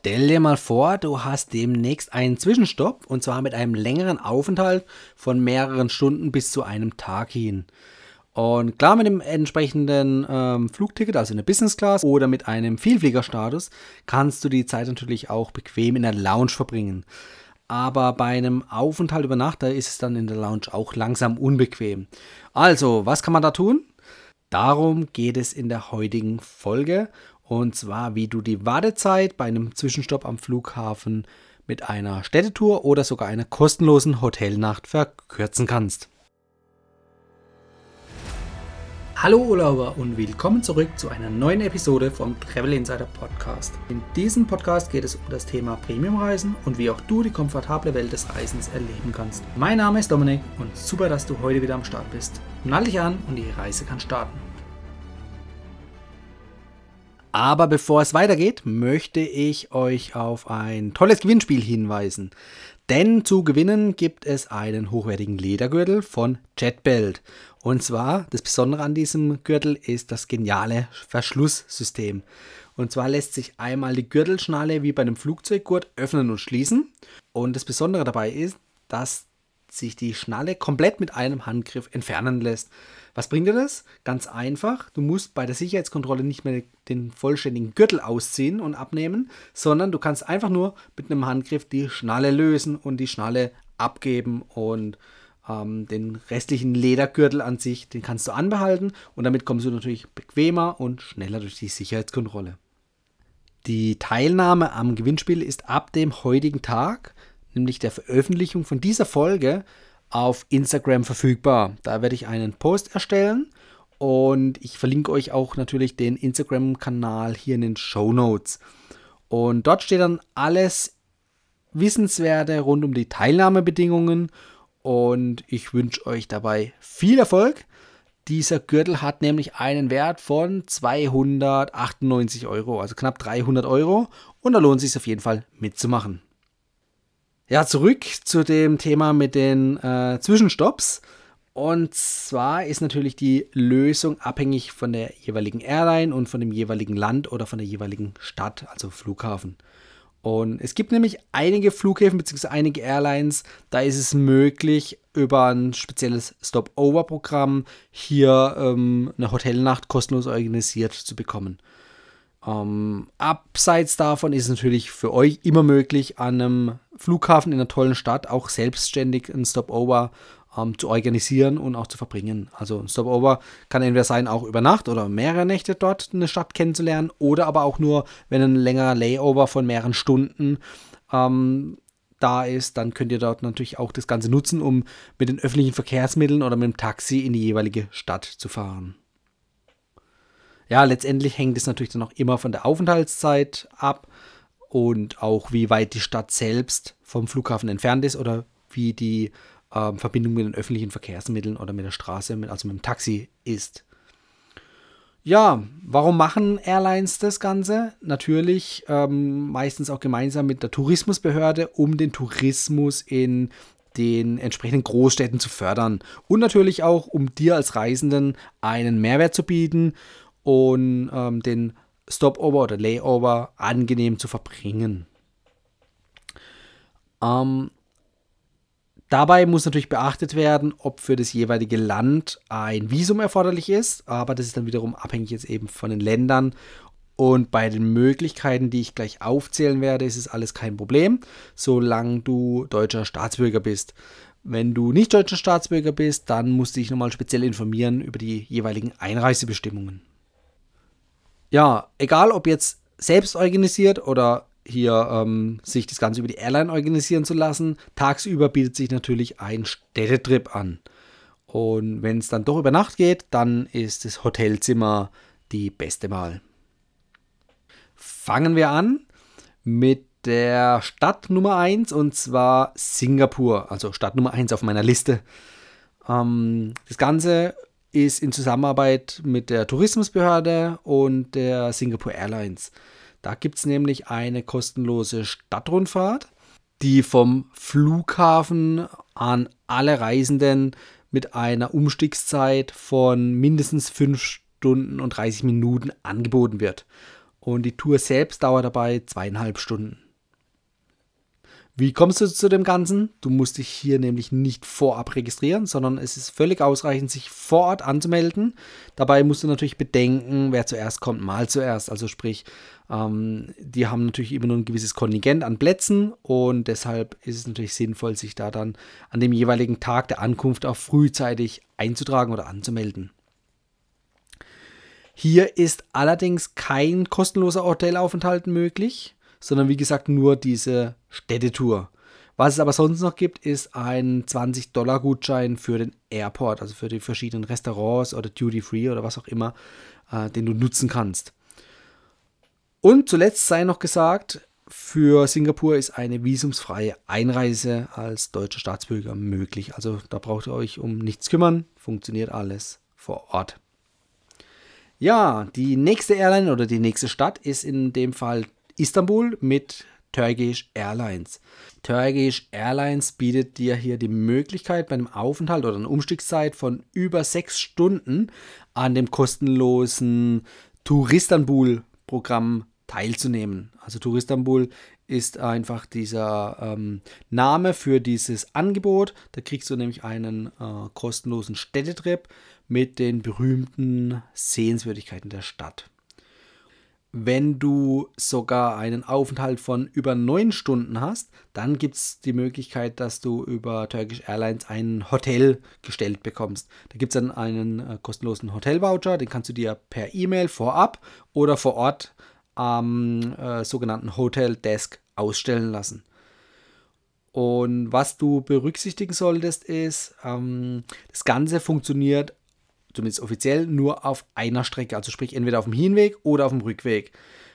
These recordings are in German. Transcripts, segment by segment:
Stell dir mal vor, du hast demnächst einen Zwischenstopp und zwar mit einem längeren Aufenthalt von mehreren Stunden bis zu einem Tag hin. Und klar, mit dem entsprechenden ähm, Flugticket, also in der Business Class oder mit einem Vielfliegerstatus, kannst du die Zeit natürlich auch bequem in der Lounge verbringen. Aber bei einem Aufenthalt über Nacht, da ist es dann in der Lounge auch langsam unbequem. Also, was kann man da tun? Darum geht es in der heutigen Folge und zwar, wie du die Wartezeit bei einem Zwischenstopp am Flughafen mit einer Städtetour oder sogar einer kostenlosen Hotelnacht verkürzen kannst. Hallo Urlauber und willkommen zurück zu einer neuen Episode vom Travel Insider Podcast. In diesem Podcast geht es um das Thema Premiumreisen und wie auch du die komfortable Welt des Reisens erleben kannst. Mein Name ist Dominik und super, dass du heute wieder am Start bist. Nall dich an und die Reise kann starten. Aber bevor es weitergeht, möchte ich euch auf ein tolles Gewinnspiel hinweisen. Denn zu gewinnen gibt es einen hochwertigen Ledergürtel von Jetbelt. Und zwar, das Besondere an diesem Gürtel ist das geniale Verschlusssystem. Und zwar lässt sich einmal die Gürtelschnalle wie bei einem Flugzeuggurt öffnen und schließen. Und das Besondere dabei ist, dass sich die Schnalle komplett mit einem Handgriff entfernen lässt. Was bringt dir das? Ganz einfach. Du musst bei der Sicherheitskontrolle nicht mehr den vollständigen Gürtel ausziehen und abnehmen, sondern du kannst einfach nur mit einem Handgriff die Schnalle lösen und die Schnalle abgeben und ähm, den restlichen Ledergürtel an sich, den kannst du anbehalten und damit kommst du natürlich bequemer und schneller durch die Sicherheitskontrolle. Die Teilnahme am Gewinnspiel ist ab dem heutigen Tag, nämlich der Veröffentlichung von dieser Folge, auf Instagram verfügbar. Da werde ich einen Post erstellen und ich verlinke euch auch natürlich den Instagram-Kanal hier in den Show Notes. Und dort steht dann alles Wissenswerte rund um die Teilnahmebedingungen und ich wünsche euch dabei viel Erfolg. Dieser Gürtel hat nämlich einen Wert von 298 Euro, also knapp 300 Euro und da lohnt es sich auf jeden Fall mitzumachen. Ja, zurück zu dem Thema mit den äh, Zwischenstopps. Und zwar ist natürlich die Lösung abhängig von der jeweiligen Airline und von dem jeweiligen Land oder von der jeweiligen Stadt, also Flughafen. Und es gibt nämlich einige Flughäfen bzw. einige Airlines, da ist es möglich, über ein spezielles Stop-Over-Programm hier ähm, eine Hotelnacht kostenlos organisiert zu bekommen. Ähm, abseits davon ist es natürlich für euch immer möglich, an einem Flughafen in einer tollen Stadt auch selbstständig ein Stopover ähm, zu organisieren und auch zu verbringen. Also ein Stopover kann entweder sein, auch über Nacht oder mehrere Nächte dort eine Stadt kennenzulernen oder aber auch nur, wenn ein längerer Layover von mehreren Stunden ähm, da ist, dann könnt ihr dort natürlich auch das Ganze nutzen, um mit den öffentlichen Verkehrsmitteln oder mit dem Taxi in die jeweilige Stadt zu fahren. Ja, letztendlich hängt es natürlich dann auch immer von der Aufenthaltszeit ab und auch wie weit die Stadt selbst vom Flughafen entfernt ist oder wie die ähm, Verbindung mit den öffentlichen Verkehrsmitteln oder mit der Straße, mit, also mit dem Taxi ist. Ja, warum machen Airlines das Ganze? Natürlich ähm, meistens auch gemeinsam mit der Tourismusbehörde, um den Tourismus in den entsprechenden Großstädten zu fördern und natürlich auch, um dir als Reisenden einen Mehrwert zu bieten und ähm, den Stopover oder Layover angenehm zu verbringen. Ähm, dabei muss natürlich beachtet werden, ob für das jeweilige Land ein Visum erforderlich ist, aber das ist dann wiederum abhängig jetzt eben von den Ländern. Und bei den Möglichkeiten, die ich gleich aufzählen werde, ist es alles kein Problem, solange du deutscher Staatsbürger bist. Wenn du nicht deutscher Staatsbürger bist, dann musst du dich nochmal speziell informieren über die jeweiligen Einreisebestimmungen ja, egal ob jetzt selbst organisiert oder hier ähm, sich das Ganze über die Airline organisieren zu lassen, tagsüber bietet sich natürlich ein Städtetrip an. Und wenn es dann doch über Nacht geht, dann ist das Hotelzimmer die beste Wahl. Fangen wir an mit der Stadt Nummer 1 und zwar Singapur, also Stadt Nummer 1 auf meiner Liste. Ähm, das Ganze ist in Zusammenarbeit mit der Tourismusbehörde und der Singapore Airlines. Da gibt es nämlich eine kostenlose Stadtrundfahrt, die vom Flughafen an alle Reisenden mit einer Umstiegszeit von mindestens 5 Stunden und 30 Minuten angeboten wird. und die Tour selbst dauert dabei zweieinhalb Stunden. Wie kommst du zu dem Ganzen? Du musst dich hier nämlich nicht vorab registrieren, sondern es ist völlig ausreichend, sich vor Ort anzumelden. Dabei musst du natürlich bedenken, wer zuerst kommt, mal zuerst. Also sprich, ähm, die haben natürlich immer nur ein gewisses Kontingent an Plätzen und deshalb ist es natürlich sinnvoll, sich da dann an dem jeweiligen Tag der Ankunft auch frühzeitig einzutragen oder anzumelden. Hier ist allerdings kein kostenloser Hotelaufenthalt möglich sondern wie gesagt nur diese Städtetour. Was es aber sonst noch gibt, ist ein 20-Dollar-Gutschein für den Airport, also für die verschiedenen Restaurants oder Duty Free oder was auch immer, äh, den du nutzen kannst. Und zuletzt sei noch gesagt, für Singapur ist eine visumsfreie Einreise als deutscher Staatsbürger möglich. Also da braucht ihr euch um nichts kümmern, funktioniert alles vor Ort. Ja, die nächste Airline oder die nächste Stadt ist in dem Fall Istanbul mit Turkish Airlines. Turkish Airlines bietet dir hier die Möglichkeit, bei einem Aufenthalt oder einer Umstiegszeit von über sechs Stunden an dem kostenlosen Touristanbul-Programm teilzunehmen. Also Touristanbul ist einfach dieser ähm, Name für dieses Angebot. Da kriegst du nämlich einen äh, kostenlosen Städtetrip mit den berühmten Sehenswürdigkeiten der Stadt. Wenn du sogar einen Aufenthalt von über neun Stunden hast, dann gibt es die Möglichkeit, dass du über Turkish Airlines ein Hotel gestellt bekommst. Da gibt es dann einen äh, kostenlosen Hotelvoucher, den kannst du dir per E-Mail vorab oder vor Ort am äh, sogenannten Hotel Desk ausstellen lassen. Und was du berücksichtigen solltest, ist, ähm, das Ganze funktioniert zumindest offiziell, nur auf einer Strecke. Also sprich entweder auf dem Hinweg oder auf dem Rückweg.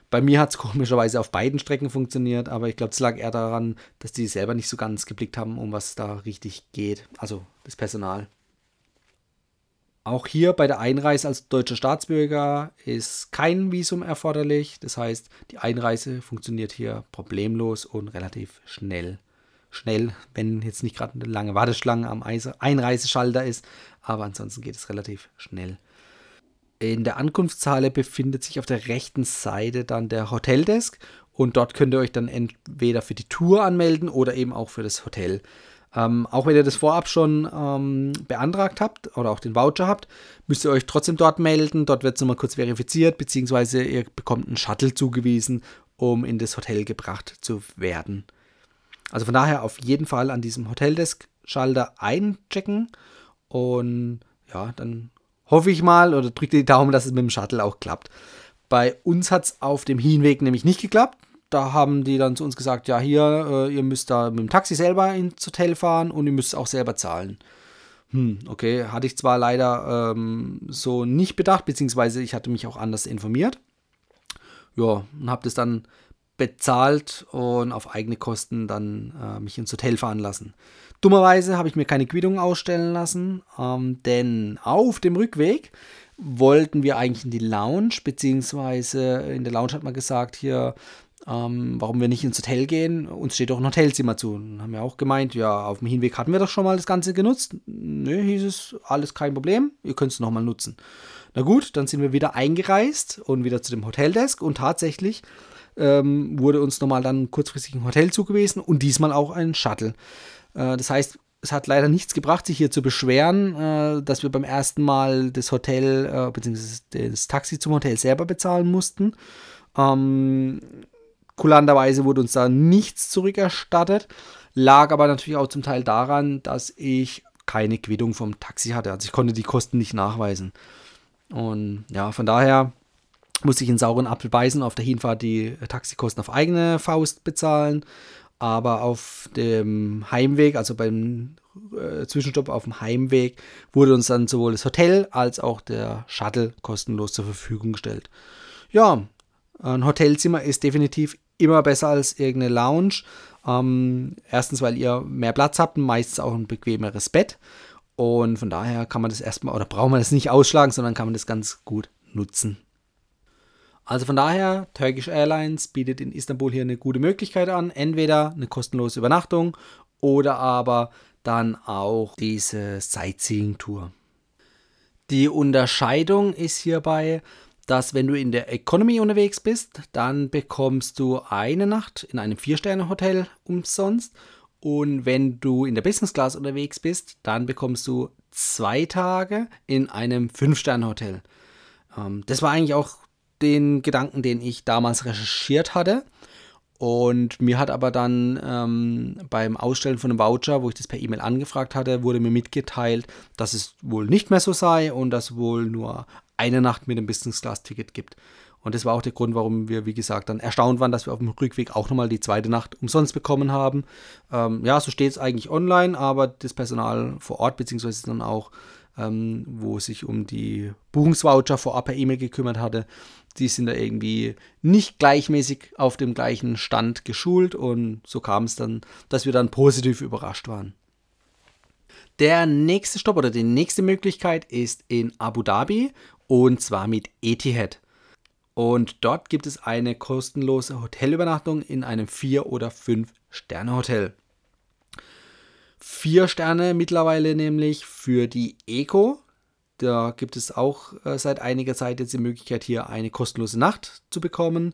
Bei mir hat es komischerweise auf beiden Strecken funktioniert, aber ich glaube, es lag eher daran, dass die selber nicht so ganz geblickt haben, um was da richtig geht. Also das Personal. Auch hier bei der Einreise als deutscher Staatsbürger ist kein Visum erforderlich. Das heißt, die Einreise funktioniert hier problemlos und relativ schnell schnell, wenn jetzt nicht gerade eine lange Warteschlange am Einreiseschalter ist, aber ansonsten geht es relativ schnell. In der Ankunftshalle befindet sich auf der rechten Seite dann der Hoteldesk und dort könnt ihr euch dann entweder für die Tour anmelden oder eben auch für das Hotel. Ähm, auch wenn ihr das vorab schon ähm, beantragt habt oder auch den Voucher habt, müsst ihr euch trotzdem dort melden. Dort wird es nochmal kurz verifiziert, beziehungsweise ihr bekommt einen Shuttle zugewiesen, um in das Hotel gebracht zu werden. Also von daher auf jeden Fall an diesem Hoteldesk-Schalter einchecken und ja, dann hoffe ich mal oder drücke die Daumen, dass es mit dem Shuttle auch klappt. Bei uns hat es auf dem Hinweg nämlich nicht geklappt. Da haben die dann zu uns gesagt, ja hier, äh, ihr müsst da mit dem Taxi selber ins Hotel fahren und ihr müsst auch selber zahlen. Hm, okay, hatte ich zwar leider ähm, so nicht bedacht, beziehungsweise ich hatte mich auch anders informiert. Ja, und habe das dann bezahlt und auf eigene Kosten dann äh, mich ins Hotel fahren lassen. Dummerweise habe ich mir keine Quittung ausstellen lassen, ähm, denn auf dem Rückweg wollten wir eigentlich in die Lounge, beziehungsweise in der Lounge hat man gesagt, hier, ähm, warum wir nicht ins Hotel gehen, uns steht doch ein Hotelzimmer zu. Und haben wir auch gemeint, ja, auf dem Hinweg hatten wir doch schon mal das Ganze genutzt. Nö, hieß es, alles kein Problem, ihr könnt es nochmal nutzen. Na gut, dann sind wir wieder eingereist und wieder zu dem Hoteldesk und tatsächlich ähm, wurde uns nochmal dann kurzfristig ein Hotel zugewiesen und diesmal auch ein Shuttle. Äh, das heißt, es hat leider nichts gebracht, sich hier zu beschweren, äh, dass wir beim ersten Mal das Hotel äh, bzw. das Taxi zum Hotel selber bezahlen mussten. Ähm, kulanterweise wurde uns da nichts zurückerstattet, lag aber natürlich auch zum Teil daran, dass ich keine Quittung vom Taxi hatte. Also ich konnte die Kosten nicht nachweisen. Und ja, von daher musste ich in sauren Apfel beißen, auf der Hinfahrt die Taxikosten auf eigene Faust bezahlen. Aber auf dem Heimweg, also beim äh, Zwischenstopp auf dem Heimweg, wurde uns dann sowohl das Hotel als auch der Shuttle kostenlos zur Verfügung gestellt. Ja, ein Hotelzimmer ist definitiv immer besser als irgendeine Lounge. Ähm, erstens, weil ihr mehr Platz habt und meistens auch ein bequemeres Bett. Und von daher kann man das erstmal, oder braucht man das nicht ausschlagen, sondern kann man das ganz gut nutzen. Also von daher, Turkish Airlines bietet in Istanbul hier eine gute Möglichkeit an. Entweder eine kostenlose Übernachtung oder aber dann auch diese Sightseeing-Tour. Die Unterscheidung ist hierbei, dass wenn du in der Economy unterwegs bist, dann bekommst du eine Nacht in einem Vier-Sterne-Hotel umsonst. Und wenn du in der Business Class unterwegs bist, dann bekommst du zwei Tage in einem Fünf-Sterne-Hotel. Ähm, das war eigentlich auch den Gedanken, den ich damals recherchiert hatte. Und mir hat aber dann ähm, beim Ausstellen von einem Voucher, wo ich das per E-Mail angefragt hatte, wurde mir mitgeteilt, dass es wohl nicht mehr so sei und dass wohl nur eine Nacht mit dem Business Class Ticket gibt. Und das war auch der Grund, warum wir, wie gesagt, dann erstaunt waren, dass wir auf dem Rückweg auch nochmal die zweite Nacht umsonst bekommen haben. Ähm, ja, so steht es eigentlich online, aber das Personal vor Ort, beziehungsweise dann auch, ähm, wo sich um die Buchungsvoucher vorab per E-Mail gekümmert hatte, die sind da irgendwie nicht gleichmäßig auf dem gleichen Stand geschult und so kam es dann, dass wir dann positiv überrascht waren. Der nächste Stopp oder die nächste Möglichkeit ist in Abu Dhabi und zwar mit Etihad. Und dort gibt es eine kostenlose Hotelübernachtung in einem 4- oder 5-Sterne-Hotel. Vier Sterne mittlerweile nämlich für die Eco. Da gibt es auch äh, seit einiger Zeit jetzt die Möglichkeit, hier eine kostenlose Nacht zu bekommen,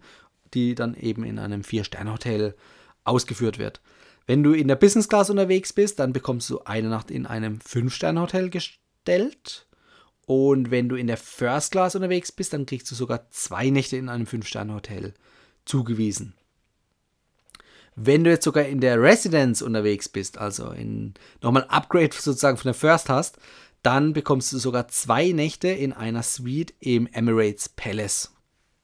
die dann eben in einem 4-Sterne-Hotel ausgeführt wird. Wenn du in der Business Class unterwegs bist, dann bekommst du eine Nacht in einem 5-Sterne-Hotel gestellt. Und wenn du in der First Class unterwegs bist, dann kriegst du sogar zwei Nächte in einem 5-Sterne-Hotel zugewiesen. Wenn du jetzt sogar in der Residence unterwegs bist, also in nochmal Upgrade sozusagen von der First hast, dann bekommst du sogar zwei Nächte in einer Suite im Emirates Palace.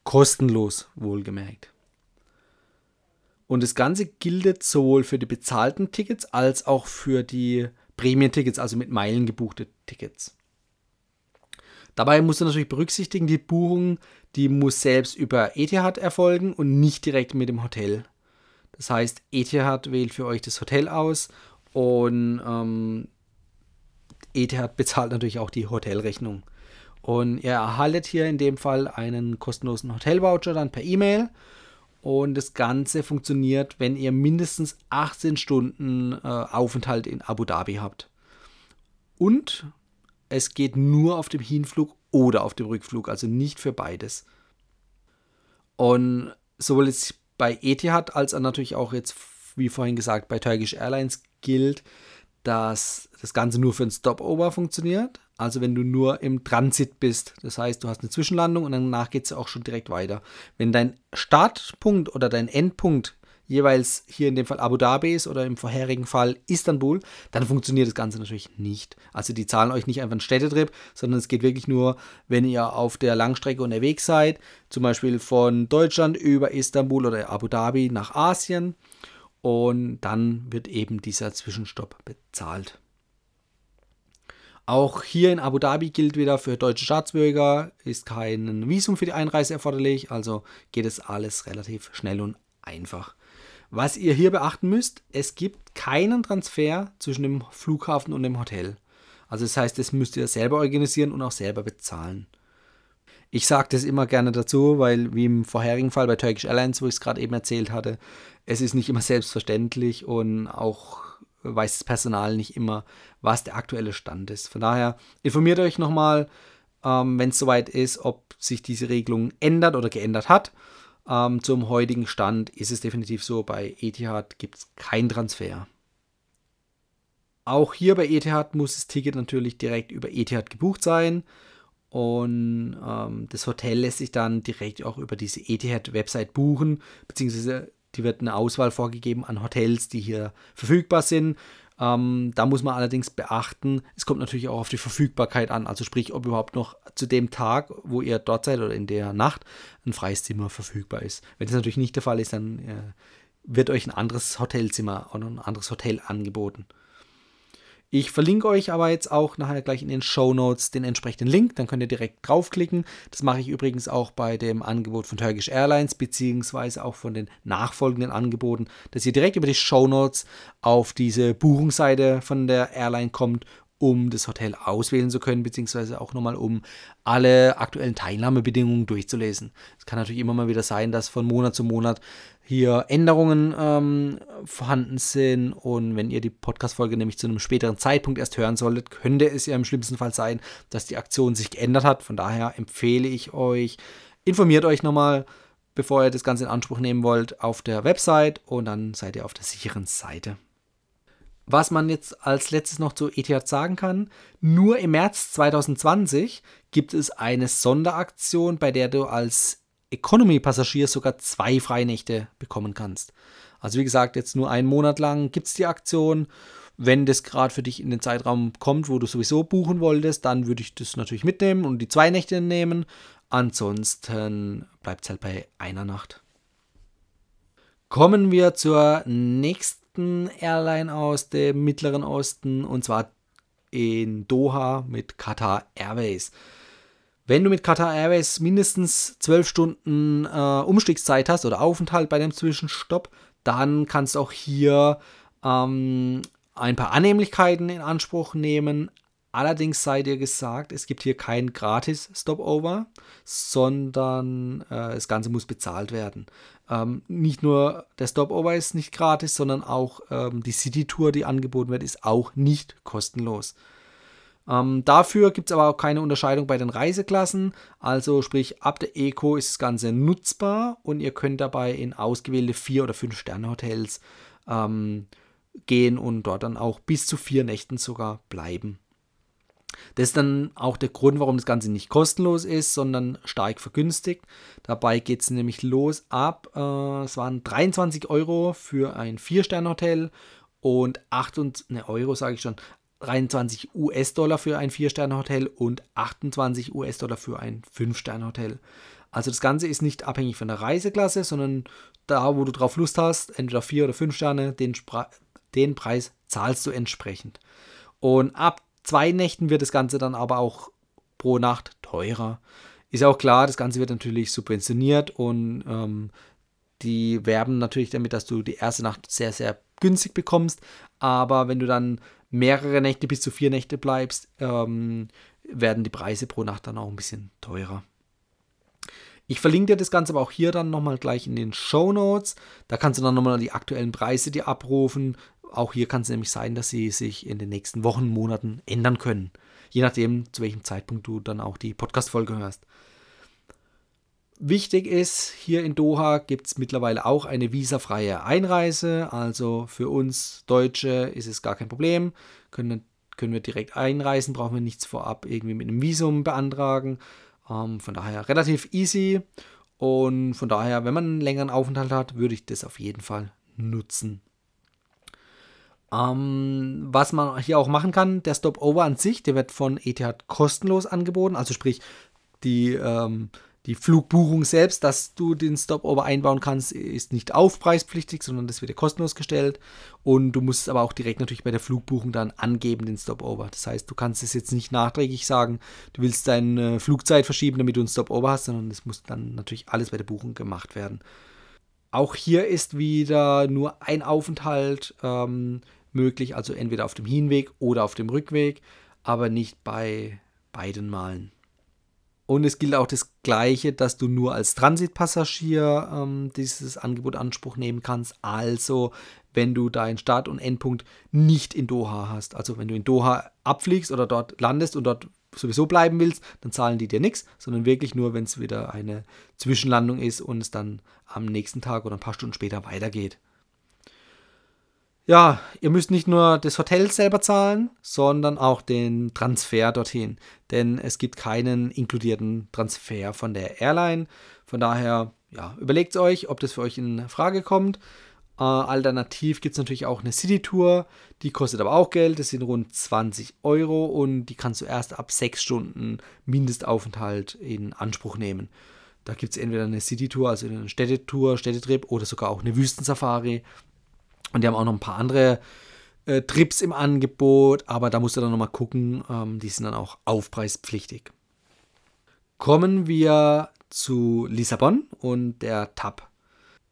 Kostenlos, wohlgemerkt. Und das Ganze gilt sowohl für die bezahlten Tickets als auch für die Prämientickets, also mit Meilen gebuchte Tickets. Dabei musst du natürlich berücksichtigen, die Buchung, die muss selbst über Etihad erfolgen und nicht direkt mit dem Hotel. Das heißt, Etihad wählt für euch das Hotel aus und ähm, Etihad bezahlt natürlich auch die Hotelrechnung. Und ihr erhaltet hier in dem Fall einen kostenlosen Hotelvoucher dann per E-Mail. Und das Ganze funktioniert, wenn ihr mindestens 18 Stunden äh, Aufenthalt in Abu Dhabi habt. Und es geht nur auf dem Hinflug oder auf dem Rückflug, also nicht für beides. Und sowohl jetzt bei Etihad als auch natürlich auch jetzt, wie vorhin gesagt, bei Turkish Airlines gilt, dass das Ganze nur für ein Stopover funktioniert. Also wenn du nur im Transit bist. Das heißt, du hast eine Zwischenlandung und danach geht es auch schon direkt weiter. Wenn dein Startpunkt oder dein Endpunkt jeweils hier in dem Fall Abu Dhabi ist oder im vorherigen Fall Istanbul, dann funktioniert das Ganze natürlich nicht. Also die zahlen euch nicht einfach einen Städtetrip, sondern es geht wirklich nur, wenn ihr auf der Langstrecke unterwegs seid, zum Beispiel von Deutschland über Istanbul oder Abu Dhabi nach Asien und dann wird eben dieser Zwischenstopp bezahlt. Auch hier in Abu Dhabi gilt wieder für deutsche Staatsbürger, ist kein Visum für die Einreise erforderlich, also geht es alles relativ schnell und einfach. Was ihr hier beachten müsst, es gibt keinen Transfer zwischen dem Flughafen und dem Hotel. Also das heißt, das müsst ihr selber organisieren und auch selber bezahlen. Ich sage das immer gerne dazu, weil wie im vorherigen Fall bei Turkish Airlines, wo ich es gerade eben erzählt hatte, es ist nicht immer selbstverständlich und auch weiß das Personal nicht immer, was der aktuelle Stand ist. Von daher informiert euch nochmal, ähm, wenn es soweit ist, ob sich diese Regelung ändert oder geändert hat. Ähm, zum heutigen Stand ist es definitiv so, bei Etihad gibt es keinen Transfer. Auch hier bei Etihad muss das Ticket natürlich direkt über Etihad gebucht sein. Und ähm, das Hotel lässt sich dann direkt auch über diese Etihad-Website buchen, beziehungsweise die wird eine Auswahl vorgegeben an Hotels, die hier verfügbar sind. Ähm, da muss man allerdings beachten, es kommt natürlich auch auf die Verfügbarkeit an, also sprich, ob überhaupt noch zu dem Tag, wo ihr dort seid oder in der Nacht, ein freies Zimmer verfügbar ist. Wenn das natürlich nicht der Fall ist, dann äh, wird euch ein anderes Hotelzimmer oder ein anderes Hotel angeboten. Ich verlinke euch aber jetzt auch nachher gleich in den Show Notes den entsprechenden Link, dann könnt ihr direkt draufklicken. Das mache ich übrigens auch bei dem Angebot von Turkish Airlines, beziehungsweise auch von den nachfolgenden Angeboten, dass ihr direkt über die Show Notes auf diese Buchungsseite von der Airline kommt um das Hotel auswählen zu können, beziehungsweise auch nochmal um alle aktuellen Teilnahmebedingungen durchzulesen. Es kann natürlich immer mal wieder sein, dass von Monat zu Monat hier Änderungen ähm, vorhanden sind und wenn ihr die Podcast-Folge nämlich zu einem späteren Zeitpunkt erst hören solltet, könnte es ja im schlimmsten Fall sein, dass die Aktion sich geändert hat. Von daher empfehle ich euch, informiert euch nochmal, bevor ihr das Ganze in Anspruch nehmen wollt, auf der Website und dann seid ihr auf der sicheren Seite. Was man jetzt als letztes noch zu ETH sagen kann, nur im März 2020 gibt es eine Sonderaktion, bei der du als Economy-Passagier sogar zwei Freinächte bekommen kannst. Also wie gesagt, jetzt nur einen Monat lang gibt es die Aktion. Wenn das gerade für dich in den Zeitraum kommt, wo du sowieso buchen wolltest, dann würde ich das natürlich mitnehmen und die zwei Nächte nehmen. Ansonsten bleibt es halt bei einer Nacht. Kommen wir zur nächsten Airline aus dem Mittleren Osten und zwar in Doha mit Qatar Airways. Wenn du mit Qatar Airways mindestens 12 Stunden äh, Umstiegszeit hast oder Aufenthalt bei dem Zwischenstopp, dann kannst du auch hier ähm, ein paar Annehmlichkeiten in Anspruch nehmen. Allerdings sei dir gesagt, es gibt hier kein gratis Stopover, sondern äh, das Ganze muss bezahlt werden. Ähm, nicht nur der Stopover ist nicht gratis, sondern auch ähm, die City-Tour, die angeboten wird, ist auch nicht kostenlos. Ähm, dafür gibt es aber auch keine Unterscheidung bei den Reiseklassen. Also sprich, ab der Eco ist das Ganze nutzbar und ihr könnt dabei in ausgewählte 4- oder 5-Sterne-Hotels ähm, gehen und dort dann auch bis zu vier Nächten sogar bleiben. Das ist dann auch der Grund, warum das Ganze nicht kostenlos ist, sondern stark vergünstigt. Dabei geht es nämlich los ab, äh, es waren 23 Euro für ein 4-Sterne-Hotel und 8 ne, Euro, sage ich schon, 23 US-Dollar für ein 4-Sterne-Hotel und 28 US-Dollar für ein 5-Sterne-Hotel. Also das Ganze ist nicht abhängig von der Reiseklasse, sondern da, wo du drauf Lust hast, entweder 4 oder 5 Sterne, den, den Preis zahlst du entsprechend. Und ab zwei Nächten wird das Ganze dann aber auch pro Nacht teurer. Ist auch klar, das Ganze wird natürlich subventioniert und ähm, die werben natürlich damit, dass du die erste Nacht sehr, sehr günstig bekommst. Aber wenn du dann mehrere Nächte bis zu vier Nächte bleibst, ähm, werden die Preise pro Nacht dann auch ein bisschen teurer. Ich verlinke dir das Ganze aber auch hier dann nochmal gleich in den Show Notes. Da kannst du dann nochmal die aktuellen Preise dir abrufen. Auch hier kann es nämlich sein, dass sie sich in den nächsten Wochen, Monaten ändern können. Je nachdem, zu welchem Zeitpunkt du dann auch die Podcast-Folge hörst. Wichtig ist, hier in Doha gibt es mittlerweile auch eine visafreie Einreise. Also für uns Deutsche ist es gar kein Problem. Können, können wir direkt einreisen, brauchen wir nichts vorab irgendwie mit einem Visum beantragen. Ähm, von daher relativ easy. Und von daher, wenn man einen längeren Aufenthalt hat, würde ich das auf jeden Fall nutzen. Ähm, was man hier auch machen kann, der Stopover an sich, der wird von Etihad kostenlos angeboten. Also sprich, die ähm, die Flugbuchung selbst, dass du den Stopover einbauen kannst, ist nicht aufpreispflichtig, sondern das wird dir kostenlos gestellt. Und du musst es aber auch direkt natürlich bei der Flugbuchung dann angeben, den Stopover. Das heißt, du kannst es jetzt nicht nachträglich sagen, du willst deine Flugzeit verschieben, damit du einen Stopover hast, sondern es muss dann natürlich alles bei der Buchung gemacht werden. Auch hier ist wieder nur ein Aufenthalt ähm, möglich, also entweder auf dem Hinweg oder auf dem Rückweg, aber nicht bei beiden Malen. Und es gilt auch das Gleiche, dass du nur als Transitpassagier ähm, dieses Angebot Anspruch nehmen kannst. Also, wenn du deinen Start- und Endpunkt nicht in Doha hast. Also, wenn du in Doha abfliegst oder dort landest und dort sowieso bleiben willst, dann zahlen die dir nichts, sondern wirklich nur, wenn es wieder eine Zwischenlandung ist und es dann am nächsten Tag oder ein paar Stunden später weitergeht. Ja, ihr müsst nicht nur das Hotel selber zahlen, sondern auch den Transfer dorthin. Denn es gibt keinen inkludierten Transfer von der Airline. Von daher, ja, überlegt euch, ob das für euch in Frage kommt. Äh, alternativ gibt es natürlich auch eine City-Tour, die kostet aber auch Geld, das sind rund 20 Euro und die kannst du erst ab 6 Stunden Mindestaufenthalt in Anspruch nehmen. Da gibt es entweder eine City-Tour, also eine Städtetour, Städtetrip oder sogar auch eine Wüstensafari. Und die haben auch noch ein paar andere äh, Trips im Angebot, aber da musst du dann nochmal gucken, ähm, die sind dann auch aufpreispflichtig. Kommen wir zu Lissabon und der TAP.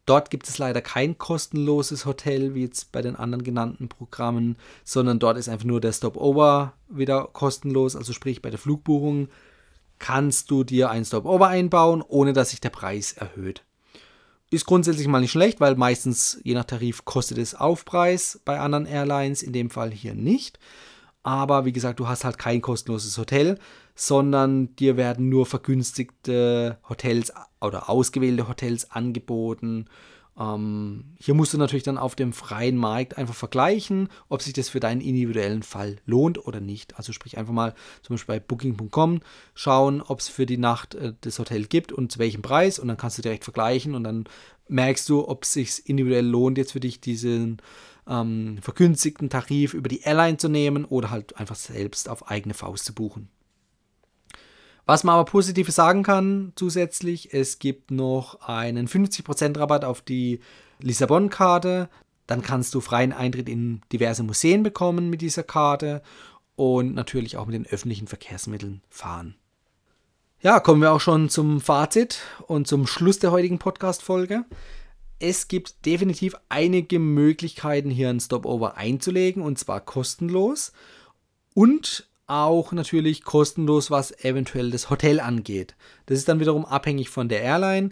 Dort gibt es leider kein kostenloses Hotel, wie jetzt bei den anderen genannten Programmen, sondern dort ist einfach nur der Stopover wieder kostenlos. Also sprich, bei der Flugbuchung kannst du dir ein Stopover einbauen, ohne dass sich der Preis erhöht Ist grundsätzlich mal nicht schlecht, weil meistens je nach Tarif kostet es Aufpreis bei anderen Airlines, in dem Fall hier nicht. Aber wie gesagt, du hast halt kein kostenloses Hotel, sondern dir werden nur vergünstigte Hotels oder ausgewählte Hotels angeboten ähm, hier musst du natürlich dann auf dem freien Markt einfach vergleichen, ob sich das für deinen individuellen Fall lohnt oder nicht. Also sprich einfach mal zum Beispiel bei booking.com schauen, ob es für die Nacht äh, das Hotel gibt und zu welchem Preis und dann kannst du direkt vergleichen und dann merkst du, ob es sich individuell lohnt, jetzt für dich diesen ähm, vergünstigten Tarif über die Airline zu nehmen oder halt einfach selbst auf eigene Faust zu buchen. Was man aber positiv sagen kann zusätzlich, es gibt noch einen 50% Rabatt auf die Lissabon-Karte. Dann kannst du freien Eintritt in diverse Museen bekommen mit dieser Karte und natürlich auch mit den öffentlichen Verkehrsmitteln fahren. Ja, kommen wir auch schon zum Fazit und zum Schluss der heutigen Podcast-Folge. Es gibt definitiv einige Möglichkeiten, hier ein Stopover einzulegen und zwar kostenlos. Und auch natürlich kostenlos, was eventuell das Hotel angeht. Das ist dann wiederum abhängig von der Airline.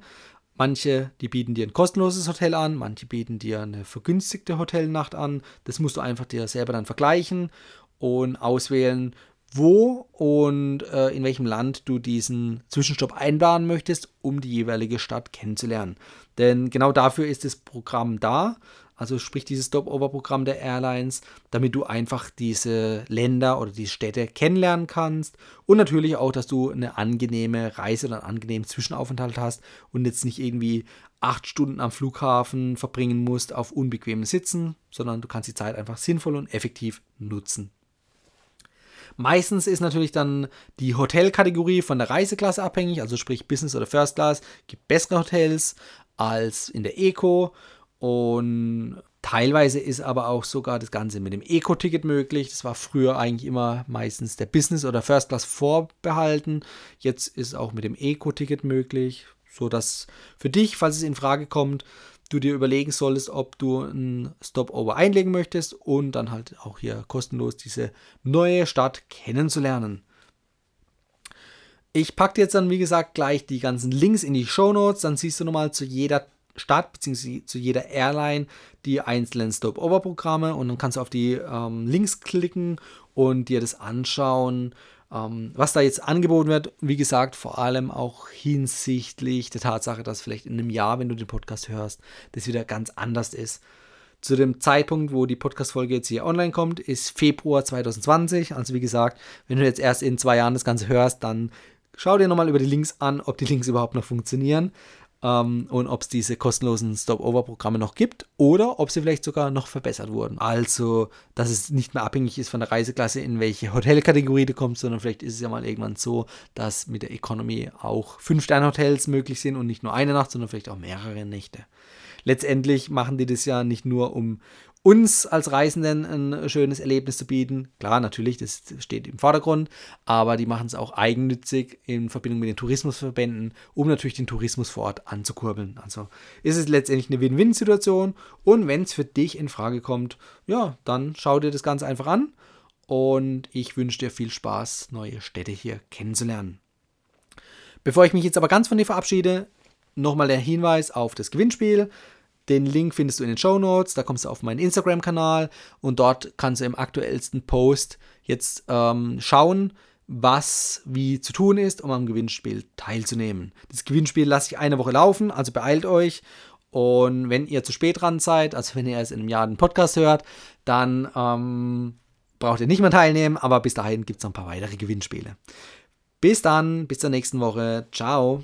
Manche, die bieten dir ein kostenloses Hotel an, manche bieten dir eine vergünstigte Hotelnacht an. Das musst du einfach dir selber dann vergleichen und auswählen, wo und äh, in welchem Land du diesen Zwischenstopp einplanen möchtest, um die jeweilige Stadt kennenzulernen. Denn genau dafür ist das Programm da also sprich dieses Stopover-Programm der Airlines, damit du einfach diese Länder oder die Städte kennenlernen kannst. Und natürlich auch, dass du eine angenehme Reise oder einen angenehmen Zwischenaufenthalt hast und jetzt nicht irgendwie acht Stunden am Flughafen verbringen musst auf unbequemen Sitzen, sondern du kannst die Zeit einfach sinnvoll und effektiv nutzen. Meistens ist natürlich dann die Hotelkategorie von der Reiseklasse abhängig, also sprich Business oder First Class. Gibt bessere Hotels als in der Eco und teilweise ist aber auch sogar das Ganze mit dem Eco-Ticket möglich. Das war früher eigentlich immer meistens der Business- oder First Class vorbehalten. Jetzt ist auch mit dem Eco-Ticket möglich, sodass für dich, falls es in Frage kommt, du dir überlegen solltest, ob du ein Stopover einlegen möchtest und dann halt auch hier kostenlos diese neue Stadt kennenzulernen. Ich packe jetzt dann, wie gesagt, gleich die ganzen Links in die Show Notes. Dann siehst du nochmal zu jeder Stadt bzw. zu jeder Airline die einzelnen Stopover-Programme und dann kannst du auf die ähm, Links klicken und dir das anschauen, ähm, was da jetzt angeboten wird. Wie gesagt, vor allem auch hinsichtlich der Tatsache, dass vielleicht in einem Jahr, wenn du den Podcast hörst, das wieder ganz anders ist. Zu dem Zeitpunkt, wo die Podcast-Folge jetzt hier online kommt, ist Februar 2020. Also wie gesagt, wenn du jetzt erst in zwei Jahren das Ganze hörst, dann schau dir nochmal über die Links an, ob die Links überhaupt noch funktionieren ähm, und ob es diese kostenlosen Stop-Over-Programme noch gibt oder ob sie vielleicht sogar noch verbessert wurden. Also, dass es nicht mehr abhängig ist von der Reiseklasse, in welche Hotelkategorie du kommst, sondern vielleicht ist es ja mal irgendwann so, dass mit der Economy auch 5-Sterne-Hotels möglich sind und nicht nur eine Nacht, sondern vielleicht auch mehrere Nächte. Letztendlich machen die das ja nicht nur, um uns als Reisenden ein schönes Erlebnis zu bieten. Klar, natürlich, das steht im Vordergrund, aber die machen es auch eigennützig in Verbindung mit den Tourismusverbänden, um natürlich den Tourismus vor Ort anzukurbeln. Also ist es letztendlich eine Win-Win-Situation und wenn es für dich in Frage kommt, ja, dann schau dir das Ganze einfach an und ich wünsche dir viel Spaß, neue Städte hier kennenzulernen. Bevor ich mich jetzt aber ganz von dir verabschiede, nochmal der Hinweis auf das Gewinnspiel. Den Link findest du in den Show Notes. Da kommst du auf meinen Instagram-Kanal und dort kannst du im aktuellsten Post jetzt ähm, schauen, was wie zu tun ist, um am Gewinnspiel teilzunehmen. Das Gewinnspiel lasse ich eine Woche laufen, also beeilt euch. Und wenn ihr zu spät dran seid, also wenn ihr erst in einem Jahr den Podcast hört, dann ähm, braucht ihr nicht mehr teilnehmen, aber bis dahin gibt es noch ein paar weitere Gewinnspiele. Bis dann, bis zur nächsten Woche. Ciao.